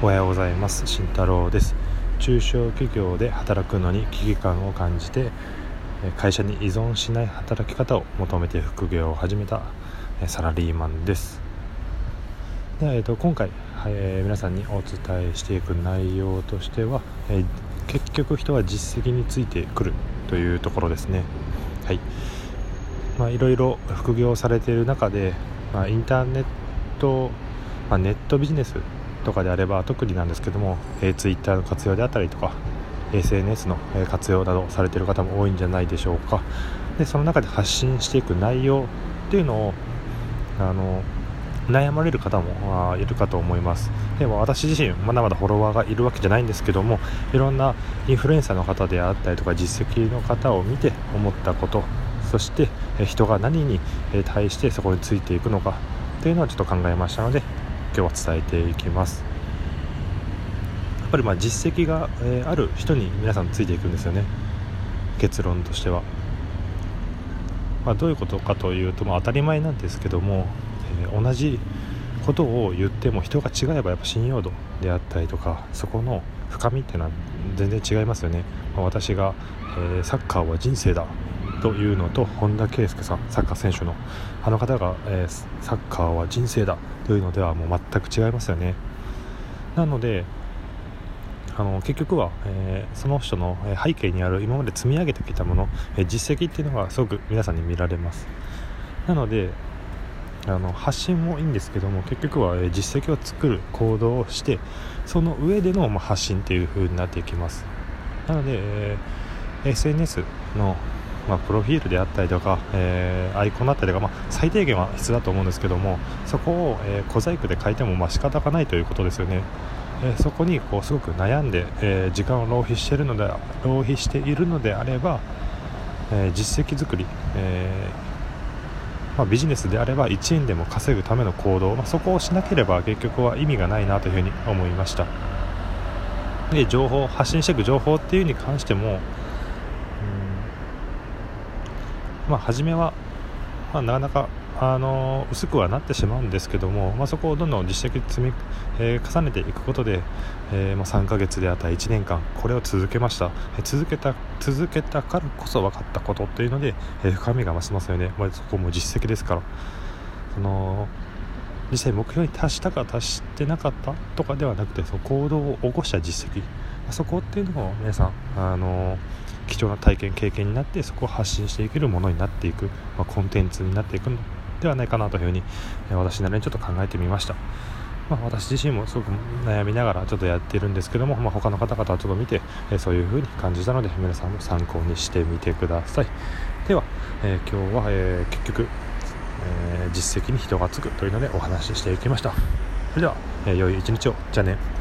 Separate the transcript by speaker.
Speaker 1: おはようございます。慎太郎です。中小企業で働くのに危機感を感じて会社に依存しない働き方を求めて副業を始めたサラリーマンです。で、えー、と今回、はいえー、皆さんにお伝えしていく内容としては、えー、結局人は実績についてくるというところですね。はい。まあ、いろいろ副業されている中で、まあ、インターネット、まあ、ネットビジネスとかであれば特になんですけども、えー、Twitter の活用であったりとか SNS の活用などされてる方も多いんじゃないでしょうか。でその中で発信していく内容っていうのをあの悩まれる方もいるかと思います。でも私自身まだまだフォロワーがいるわけじゃないんですけどもいろんなインフルエンサーの方であったりとか実績の方を見て思ったことそして人が何に対してそこについていくのかというのをちょっと考えましたので今日は伝えていきます。やっぱりまあ実績が、えある人に皆さんついていくんですよね。結論としては、まあ、どういうことかというと、まあ、当たり前なんですけども、えー、同じことを言っても人が違えばやっぱ信用度であったりとかそこの深みっていうのは全然違いますよね、まあ、私が、えー、サッカーは人生だというのと本田圭佑さんサッカー選手のあの方が、えー、サッカーは人生だというのではもう全く違いますよね。なのであの結局は、えー、その人の背景にある今まで積み上げてきたもの、えー、実績っていうのがすごく皆さんに見られます。なのであの発信もいいんですけども結局は、え、実績を作る行動をしてその上での、ま、発信っていう風になっていきます。なので、えー SNS のまあ、プロフィールであったりとか、えー、アイコンだったりとか、まあ、最低限は必要だと思うんですけどもそこを、えー、小細工で書いてもまあ仕方がないということですよね。えー、そこにこうすごく悩んで、え時間を浪費してるので浪費しているのであれば、え実績作り、えまあ、ビジネスであれば1円でも稼ぐための行動、まあ、そこをしなければ結局は意味がないなというふに思いましたで情報発信していく情報っていうに関してもまあ、初めは、まあ、なかなかあの薄くはなってしまうんですけども、まあ、そこをどんどん実績積み、えー、重ねていくことで、えー、まあ、3ヶ月であったり1年間これを続けました、え、続けた続けたからこそ分かったことっていうので、え深みが増しますよね、まあ、そこも実績ですから。その実際目標に達したか達してなかったとかではなくてその行動を起こした実績。そこっていうのを皆さんあの貴重な体験経験になってそこを発信していけるものになっていく、まあ、コンテンツになっていくのではないかなというふうに、え私なりにちょっと考えてみました、まあ、私自身もすごく悩みながらちょっとやってるんですけども、まあ、他の方々はちょっと見て、えそういうふうに感じたので皆さんも参考にしてみてください。では、えー、今日は、えー、結局、えー、実績に人がつくというのでお話ししていきました。それでは、え良い一日を。じゃあね。